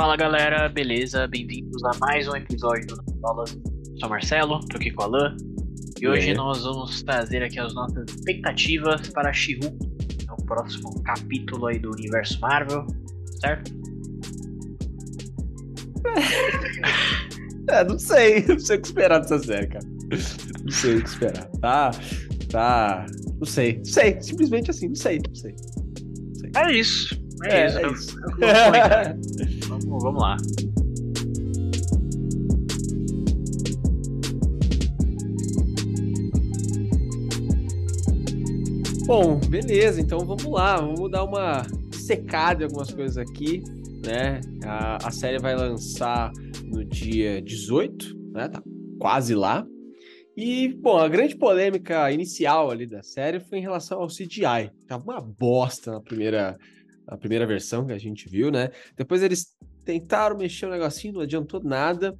Fala galera, beleza? Bem-vindos a mais um episódio do Aulas. Sou Marcelo, tô aqui com o Alan. E hoje nós vamos trazer aqui as nossas expectativas para She-Hulk, é o próximo capítulo aí do universo Marvel, certo? É, não sei, não sei o que esperar dessa série, cara. Não sei o que esperar. Tá, tá, não sei, não sei, simplesmente assim, não sei, não sei. Não sei. É isso, é, É, isso. é isso. vamos, vamos lá. Bom, beleza, então vamos lá, vamos dar uma secada em algumas coisas aqui, né? A, a série vai lançar no dia 18, né? Tá quase lá. E, bom, a grande polêmica inicial ali da série foi em relação ao CGI. Tava uma bosta na primeira, na primeira versão que a gente viu, né? Depois eles tentaram mexer o negocinho, não adiantou nada.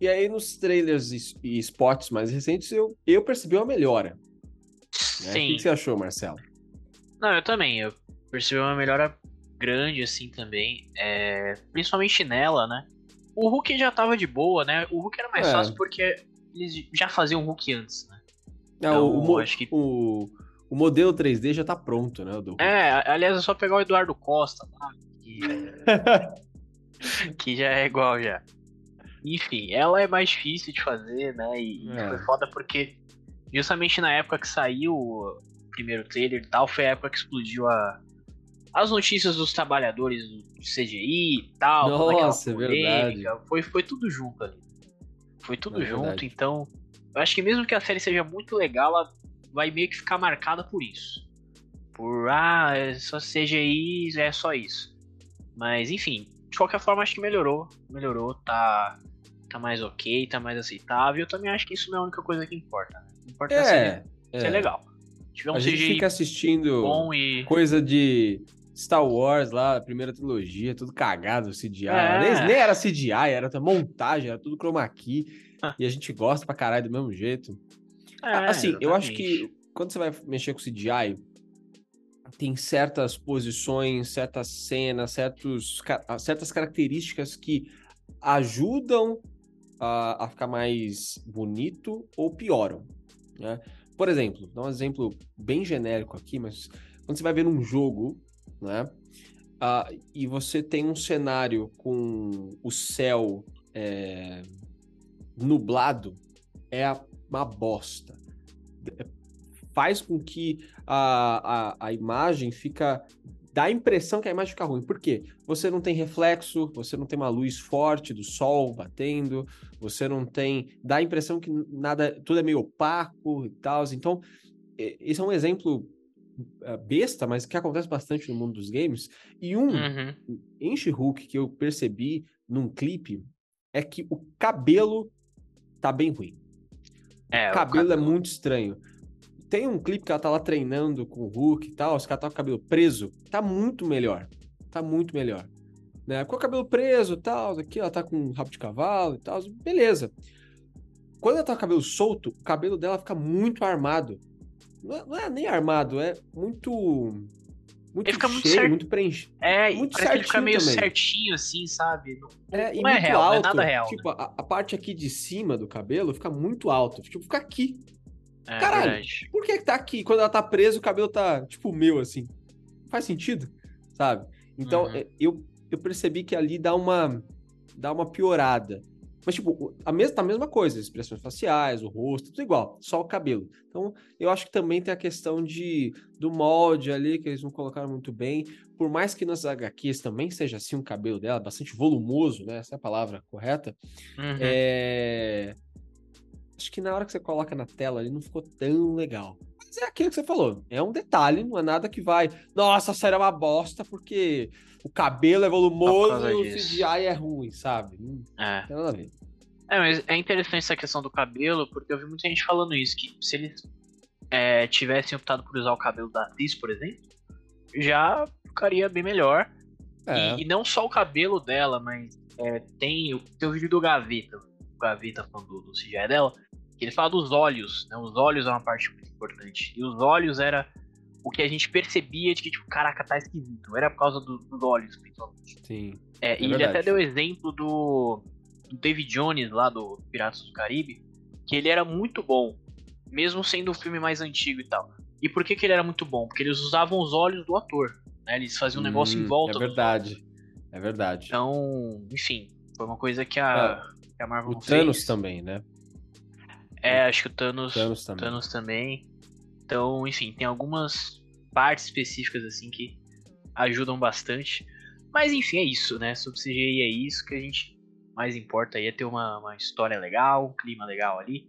E aí nos trailers e, e spots mais recentes eu, eu percebi uma melhora. né? O Sim. que que você achou, Marcelo? Não, eu também. Eu percebi uma melhora grande, assim, também. É, principalmente nela, né? O Hulk já tava de boa, né? O Hulk era mais É. fácil porque eles já faziam o Hulk antes, né? É, Então, o, o acho que- o, o modelo 3D já tá pronto, né? do- É, aliás, é só pegar o Eduardo Costa lá, que, que já é igual já. Enfim, ela é mais difícil de fazer, né? E, É. foi foda porque justamente na época que saiu o primeiro trailer e tal, foi a época que explodiu a, as notícias dos trabalhadores do CGI e tal. aquela Nossa, é polêmica. Foi, foi tudo junto ali. Foi tudo É junto, verdade. então. Eu acho que mesmo que a série seja muito legal, ela vai meio que ficar marcada por isso. Por, ah, é só CGI, é só isso. Mas, enfim, de qualquer forma, acho que melhorou. Melhorou, tá, tá mais ok, tá mais aceitável. Eu também acho que isso não é a única coisa que importa. Né? Importa é, É, ser, é. legal. Tiver um A gente CGI fica assistindo bom e. coisa de Star Wars lá, a primeira trilogia, tudo cagado, CGI. É. Nem, nem era CGI, era montagem, era tudo chroma key. Ah. e a gente gosta pra caralho do mesmo jeito. É, assim, eu acho que quando você vai mexer com CGI, tem certas posições, certas cenas, certos, ah, certas características que ajudam a, a ficar mais bonito ou pioram. Né? Por exemplo, dá um exemplo bem genérico aqui, mas quando você vai ver um jogo, né? ah, e você tem um cenário com o céu é, nublado, é a- uma bosta. É- Faz com que a, a, a imagem fica. dá a impressão que a imagem fica ruim. Por quê? Você não tem reflexo, você não tem uma luz forte do sol batendo, você não tem. dá a impressão que nada. tudo é meio opaco e tal. Então, esse é um exemplo eh, besta, mas que acontece bastante no mundo dos games. E um Uhum. em She-Hulk que eu percebi num clipe é que o cabelo tá bem ruim. É, o o cabelo é muito estranho. Tem um clipe que ela tá lá treinando com o Hulk e tal, os caras tá com o cabelo preso, tá muito melhor. Tá muito melhor. Né? Com o cabelo preso e tal, aqui ela tá com um rabo de cavalo e tal, beleza. Quando ela tá com o cabelo solto, o cabelo dela fica muito armado. Não é, não é nem armado, é muito. Muito Ele fica muito cheio, certo. muito preenchido. É, muito parece que ele fica certinho meio também. certinho, assim, sabe? Não, É, e não é muito real, não é alto. nada real. Tipo, a, a parte aqui de cima do cabelo fica muito alto. Tipo, fica aqui. É Caralho. verdade. Por que, que tá aqui? Quando ela tá presa, o cabelo tá, tipo, meu, assim. Faz sentido, sabe? Então, Uhum. é, eu, eu percebi que ali dá uma, dá uma piorada. Mas, tipo, a mesma, tá a mesma coisa, expressões faciais, o rosto, tudo igual, só o cabelo. Então, eu acho que também tem a questão de, do molde ali, que eles não colocaram muito bem. Por mais que nas HQs também seja assim o cabelo dela, bastante volumoso, né? Essa é a palavra correta. Uhum. É... Acho que na hora que você coloca na tela ali não ficou tão legal. Mas é aquilo que você falou. É um detalhe, não é nada que vai. Nossa, a série é uma bosta porque o cabelo é volumoso e o. CGI é ruim, sabe? Não É. tem nada a ver. É, mas é interessante essa questão do cabelo, porque eu vi muita gente falando isso, que se eles é, tivessem optado por usar o cabelo da atriz, por exemplo, já ficaria bem melhor. É. E, e não só o cabelo dela, mas é, tem, o- tem o vídeo do Gaveta, o Gaveta falando do, do CGI dela, ele fala dos olhos, né? Os olhos é uma parte muito importante. E os olhos era o que a gente percebia de que, tipo, caraca, tá esquisito. Era por causa do, dos olhos, principalmente. Sim. É, É e ele verdade. até deu exemplo do, do David Jones, lá do Piratas do Caribe, que ele era muito bom, mesmo sendo um filme mais antigo e tal. E por que, que ele era muito bom? Porque eles usavam os olhos do ator. Né? Eles faziam um negócio em Hum, volta. É verdade. É verdade. Então, enfim, foi uma coisa que a, que a Marvel o não Thanos fez. também, né? É, acho que o Thanos, Thanos também. Thanos também. Então, enfim, tem algumas partes específicas assim que ajudam bastante. Mas enfim, é isso, né? Sobre CGI é isso que a gente mais importa aí é ter uma, uma história legal, um clima legal ali.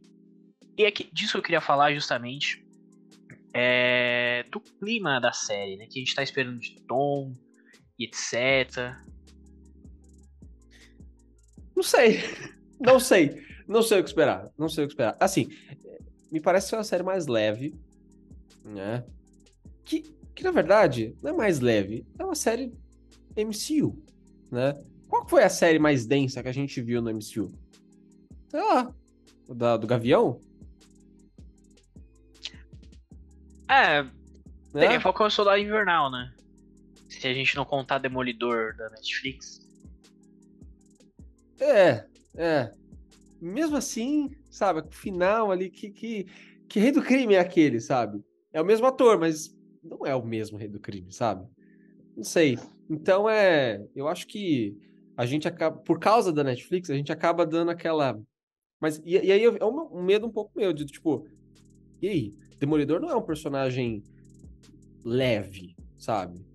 E é que, disso que eu queria falar justamente é do clima da série, né? Que a gente tá esperando de tom e etc. Não sei. Não sei. Não sei o que esperar. Não sei o que esperar. Assim, me parece ser uma série mais leve, né? Que, que na verdade não é mais leve, é uma série MCU, né? Qual foi a série mais densa que a gente viu no MCU? Sei lá. Da, do Gavião? É, Né? teria Falcão Soldado Invernal, né? Se a gente não contar Demolidor da Netflix. É, é. Mesmo assim, sabe, o final ali, que, que, que rei do crime é aquele, sabe? É o mesmo ator, mas não é o mesmo rei do crime, sabe? Não sei. Então é. Eu acho que a gente acaba. Por causa da Netflix, a gente acaba dando aquela. Mas. E, e aí é um, um medo um pouco meu, de tipo. E aí? Demolidor não é um personagem leve, sabe?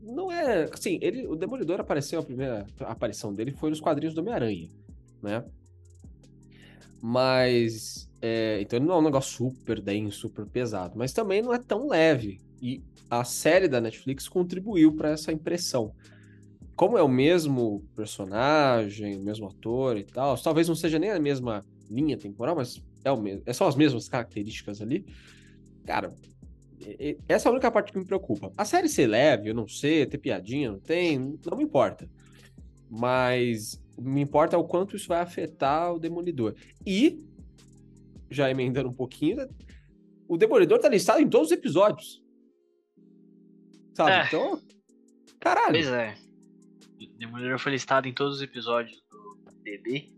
Não é. Assim, ele, o Demolidor apareceu, a primeira aparição dele foi nos quadrinhos do Homem-Aranha, né? Mas. é, então ele não é um negócio super denso, super pesado, mas também não é tão leve. E a série da Netflix contribuiu para essa impressão. Como é o mesmo personagem, o mesmo ator e tal, talvez não seja nem a mesma linha temporal, mas é o mesmo, é só as mesmas características ali. Cara, essa é a única parte que me preocupa. A série ser leve, eu não sei, ter piadinha, não tem, não me importa. Mas me importa o quanto isso vai afetar o Demolidor. E, já emendando um pouquinho, o Demolidor tá listado em todos os episódios. Sabe? É. Então, caralho. Pois é. Demolidor foi listado em todos os episódios do DB.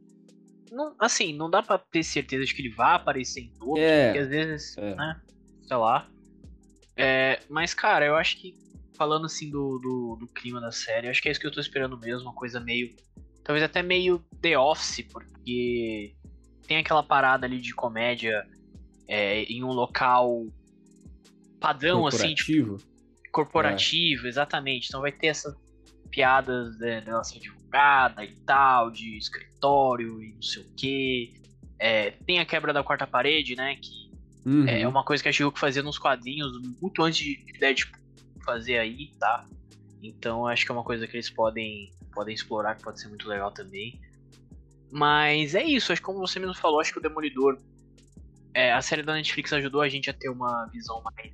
Não, assim, não dá pra ter certeza de que ele vai aparecer em todos, É. porque às vezes, É. né? Sei lá. É, mas, cara, eu acho que, falando assim do, do, do clima da série, acho que é isso que eu tô esperando mesmo, uma coisa meio. Talvez até meio The Office, porque tem aquela parada ali de comédia é, em um local padrão, assim, tipo, corporativo. corporativo, exatamente. Então vai ter essas piadas né, dela ser advogada e tal, de escritório e não sei o quê. É, tem a quebra da quarta parede, né? Que Uhum. é uma coisa que a She-Hulk fazia nos quadrinhos muito antes de de Deadpool fazer aí, tá? Então acho que é uma coisa que eles podem, podem explorar, que pode ser muito legal também. Mas é isso, acho que como você mesmo falou, acho que o Demolidor. é, a série da Netflix ajudou a gente a ter uma visão mais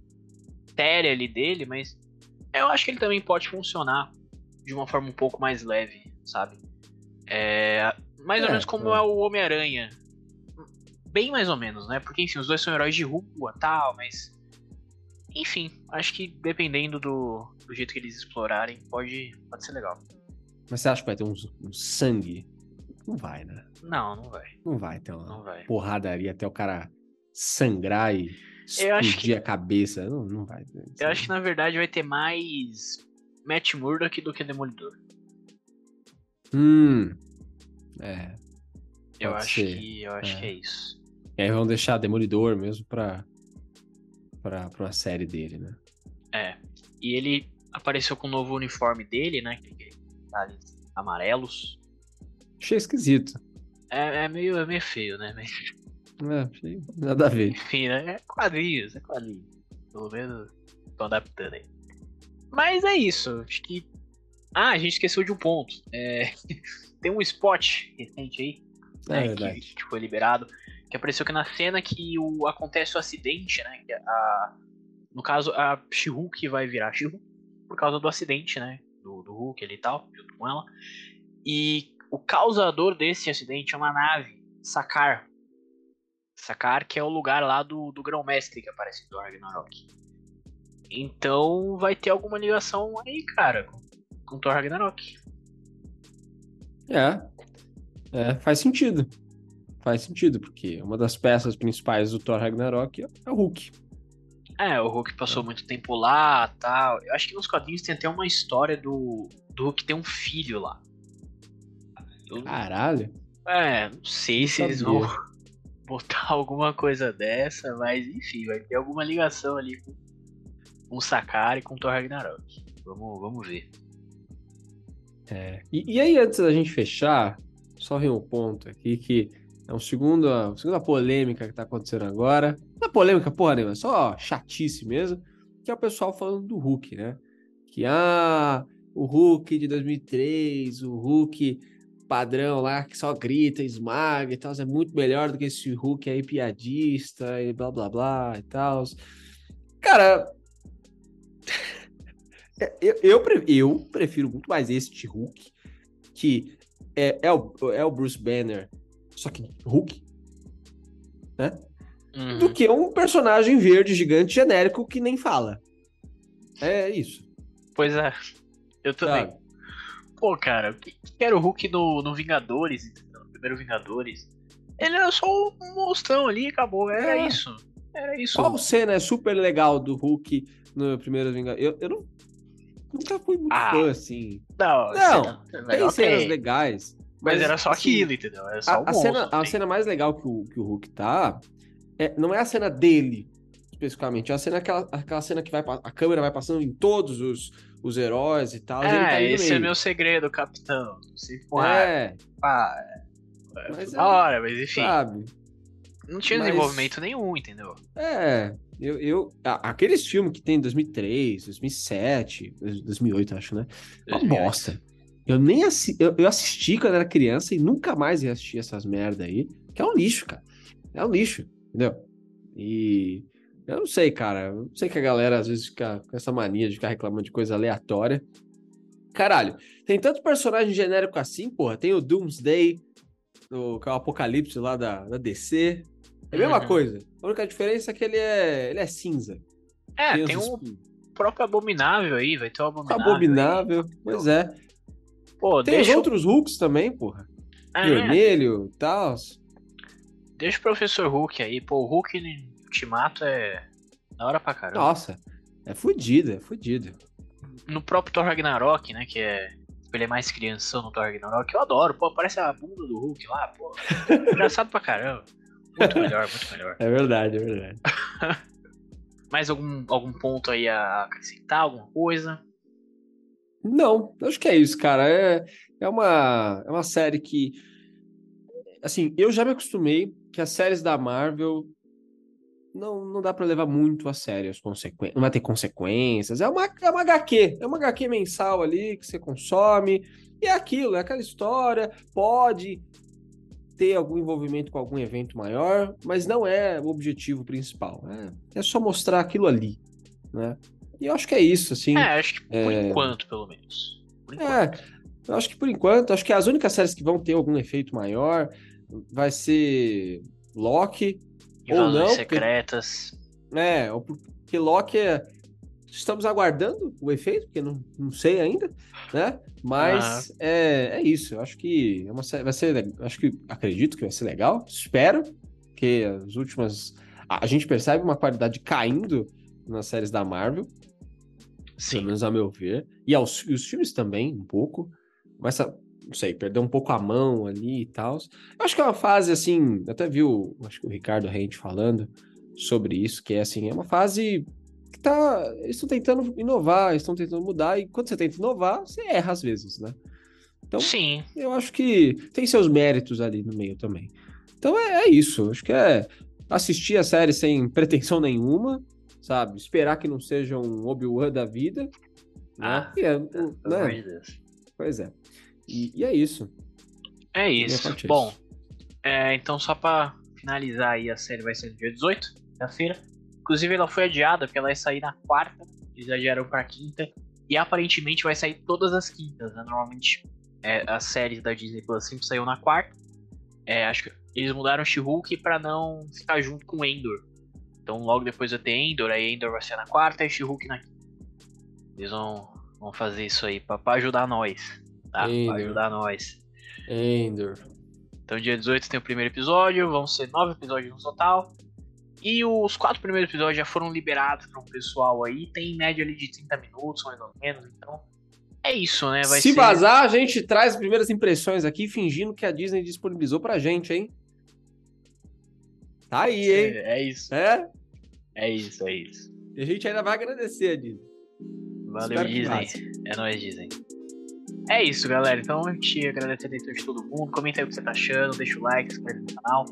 séria ali dele, mas eu acho que ele também pode funcionar de uma forma um pouco mais leve, sabe? É, mais ou É, menos como é. é o Homem-Aranha. Bem mais ou menos, né? Porque, enfim, os dois são heróis de rua tal, mas. Enfim, acho que dependendo do, do jeito que eles explorarem, pode, pode ser legal. Mas você acha que vai ter um, um sangue? Não vai, né? Não, não vai. Não vai ter uma Não vai. porradaria até o cara sangrar e explodir que- a cabeça. Não, não vai. Eu acho que na verdade vai ter mais Matt Murdock do que Demolidor. Hum. É. Eu acho ser, que eu acho é. que é isso. E aí vão deixar Demolidor mesmo pra, pra, pra uma série dele, né? É. E ele apareceu com o novo uniforme dele, né? Detalhes amarelos. Achei esquisito. É, é meio, é meio feio, né? Mas, É, achei nada a ver. enfim, né? É quadrinhos, é quadrinhos. Pelo menos tô adaptando aí. Mas é isso. Acho que. Ah, a gente esqueceu de um ponto. É, Tem um spot recente aí, É né, verdade. que, que foi liberado, que apareceu que na cena que o, acontece o acidente, né? A, no caso, a She-Hulk vai virar She-Hulk por causa do acidente, né? Hulk ali e tal, junto com ela. E o causador desse acidente é uma nave, Sakar. Sakar, que é o lugar lá do, do Grão-Mestre que aparece do Ragnarok. Então vai ter alguma ligação aí, cara, com, com Thor Ragnarok. É. É, faz sentido. Faz sentido, porque uma das peças principais do Thor Ragnarok é o Hulk. É, o Hulk passou muito tempo lá tal. Eu acho que nos quadrinhos tem até uma história do, do Hulk ter um filho lá. Eu, Caralho. É, não sei se eles vão botar alguma coisa dessa, mas enfim, vai ter alguma ligação ali com, com o Sakari e com o Thor Ragnarok. Vamos, vamos ver. É. E, e, aí, antes da gente fechar, só vem um ponto aqui que é um segundo, uma segunda polêmica que tá acontecendo agora. Não é polêmica, porra nenhuma, é só chatice mesmo. Que é o pessoal falando do Hulk, né? Que, ah, o Hulk de 2003, o Hulk padrão lá que só grita, esmaga e tal, é muito melhor do que esse Hulk aí piadista e blá blá blá e tal. Cara, eu, eu, eu, prefiro muito mais este Hulk, que é, é, o, é o Bruce Banner, só que Hulk, né? Uhum. Do que um personagem verde gigante genérico que nem fala. É isso. Pois é. Eu também. Sabe? Pô, cara, o que, que era o Hulk no, no Vingadores, no primeiro Vingadores? Ele era só um monstrão ali, acabou. Era é. isso. Era isso. Qual cena é super legal do Hulk no primeiro Vingadores? Eu, eu não nunca fui muito ah, fã, assim. Não, não tem cenas tem. legais. Mas, mas, era só assim, aquilo, entendeu? Era só a, um a cena, a cena mais legal que o, que o Hulk tá é, não é a cena dele, especificamente. É a cena, aquela, aquela cena que vai, a câmera vai passando em todos os, os heróis e tal. É, tá esse é meu segredo, capitão. Se é. Ah, é. Mas é, hora, mas enfim. Sabe? Não tinha mas... desenvolvimento nenhum, entendeu? É, eu, eu, aqueles filmes que tem em 2003, 2007, 2008, acho, né? Uma bosta. Eu nem assi eu, eu, assisti quando era criança e nunca mais ia assistir essas merda aí, que é um lixo, cara. É um lixo, entendeu? E eu não sei, cara. Eu sei que a galera às vezes fica com essa mania de ficar reclamando de coisa aleatória. Caralho, tem tanto personagem genérico assim, porra. Tem o Doomsday, o, que é o Apocalipse lá da, da DC. É a mesma uhum. coisa. A única diferença é que ele é, ele é cinza. É, tem, tem um próprio Abominável aí, vai ter o Abominável. Abominável, aí. pois é. Pô, tem os outros Hulks também, porra. É. Vermelho e tal. Deixa o Professor Hulk aí. Pô, o Hulk Ultimato é da hora pra caramba. Nossa, é fudido, é fudido. No próprio Thor Ragnarok, né, que é ele é mais criança no Thor Ragnarok, eu adoro, pô, parece a bunda do Hulk lá, pô. Engraçado pra caramba. Muito melhor, muito melhor. É verdade, é verdade. Mais algum, algum ponto aí a acrescentar, alguma coisa? Não, acho que é isso, cara. É, é, uma, é uma série que. Assim, eu já me acostumei que as séries da Marvel não, não dá para levar muito a sério as consequências. Não vai ter consequências. É uma, é uma HQ. É uma HQ mensal ali que você consome. E é aquilo, é aquela história. Pode ter algum envolvimento com algum evento maior, mas não é o objetivo principal. É, é só mostrar aquilo ali, né? E eu acho que é isso, assim. É, acho que por é... enquanto, pelo menos. É, eu acho que por enquanto, acho que as únicas séries que vão ter algum efeito maior vai ser Loki, ou não. secretas. Porque, é, porque Loki é. Estamos aguardando o efeito, porque não, não sei ainda, né? Mas é, é isso. Eu acho que é uma, vai ser. Acho que acredito que vai ser legal. Espero que as últimas. A, gente percebe uma qualidade caindo nas séries da Marvel. Sim. Pelo menos a meu ver. E, aos, e os filmes também, um pouco. Começa não sei, perdeu um pouco a mão ali e tal. Eu acho que é uma fase assim, até viu, acho que o Ricardo Rente falando sobre isso, que é assim, é uma fase que tá, eles estão tentando inovar, estão tentando mudar e quando você tenta inovar, você erra às vezes, né? Então, Sim. eu acho que tem seus méritos ali no meio também. Então é, é isso, acho que é assistir a série sem pretensão nenhuma, sabe? Esperar que não seja um Obi-Wan da vida. Ah, né? é, né? Pois é. E, e é isso. É isso. Bom, é, então só para finalizar aí, a série vai ser no dia 18, da feira Inclusive ela foi adiada, porque ela ia sair na quarta, eles adiaram pra quinta. E aparentemente vai sair todas as quintas, né? Normalmente é, as séries da Disney Plus sempre saiu na quarta. É, acho que eles mudaram o She-Hulk pra não ficar junto com Endor. Então logo depois vai ter Endor, aí Endor vai ser na quarta e She-Hulk na quinta. Eles vão, vão fazer isso aí pra, pra ajudar nós, tá? Endor. Pra ajudar nós. Endor. Então dia 18 tem o primeiro episódio, vão ser nove episódios no total. E os quatro primeiros episódios já foram liberados para um pessoal aí, tem em média ali de 30 minutos, mais ou menos, então é isso, né? Vai Se ser... vazar, a gente traz as primeiras impressões aqui, fingindo que a Disney disponibilizou pra gente, hein? Tá aí, hein? É, é isso, É? é isso, é isso. E a gente ainda vai agradecer a Disney. Valeu, Espero Disney. É nóis, Disney. É isso, galera. Então, a gente agradece a atenção de todo mundo. Comenta aí o que você tá achando, deixa o like, se inscreve no canal.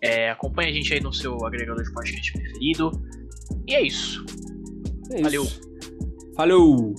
É, acompanha a gente aí no seu agregador de podcast preferido. E é isso. É Valeu. isso. Falou!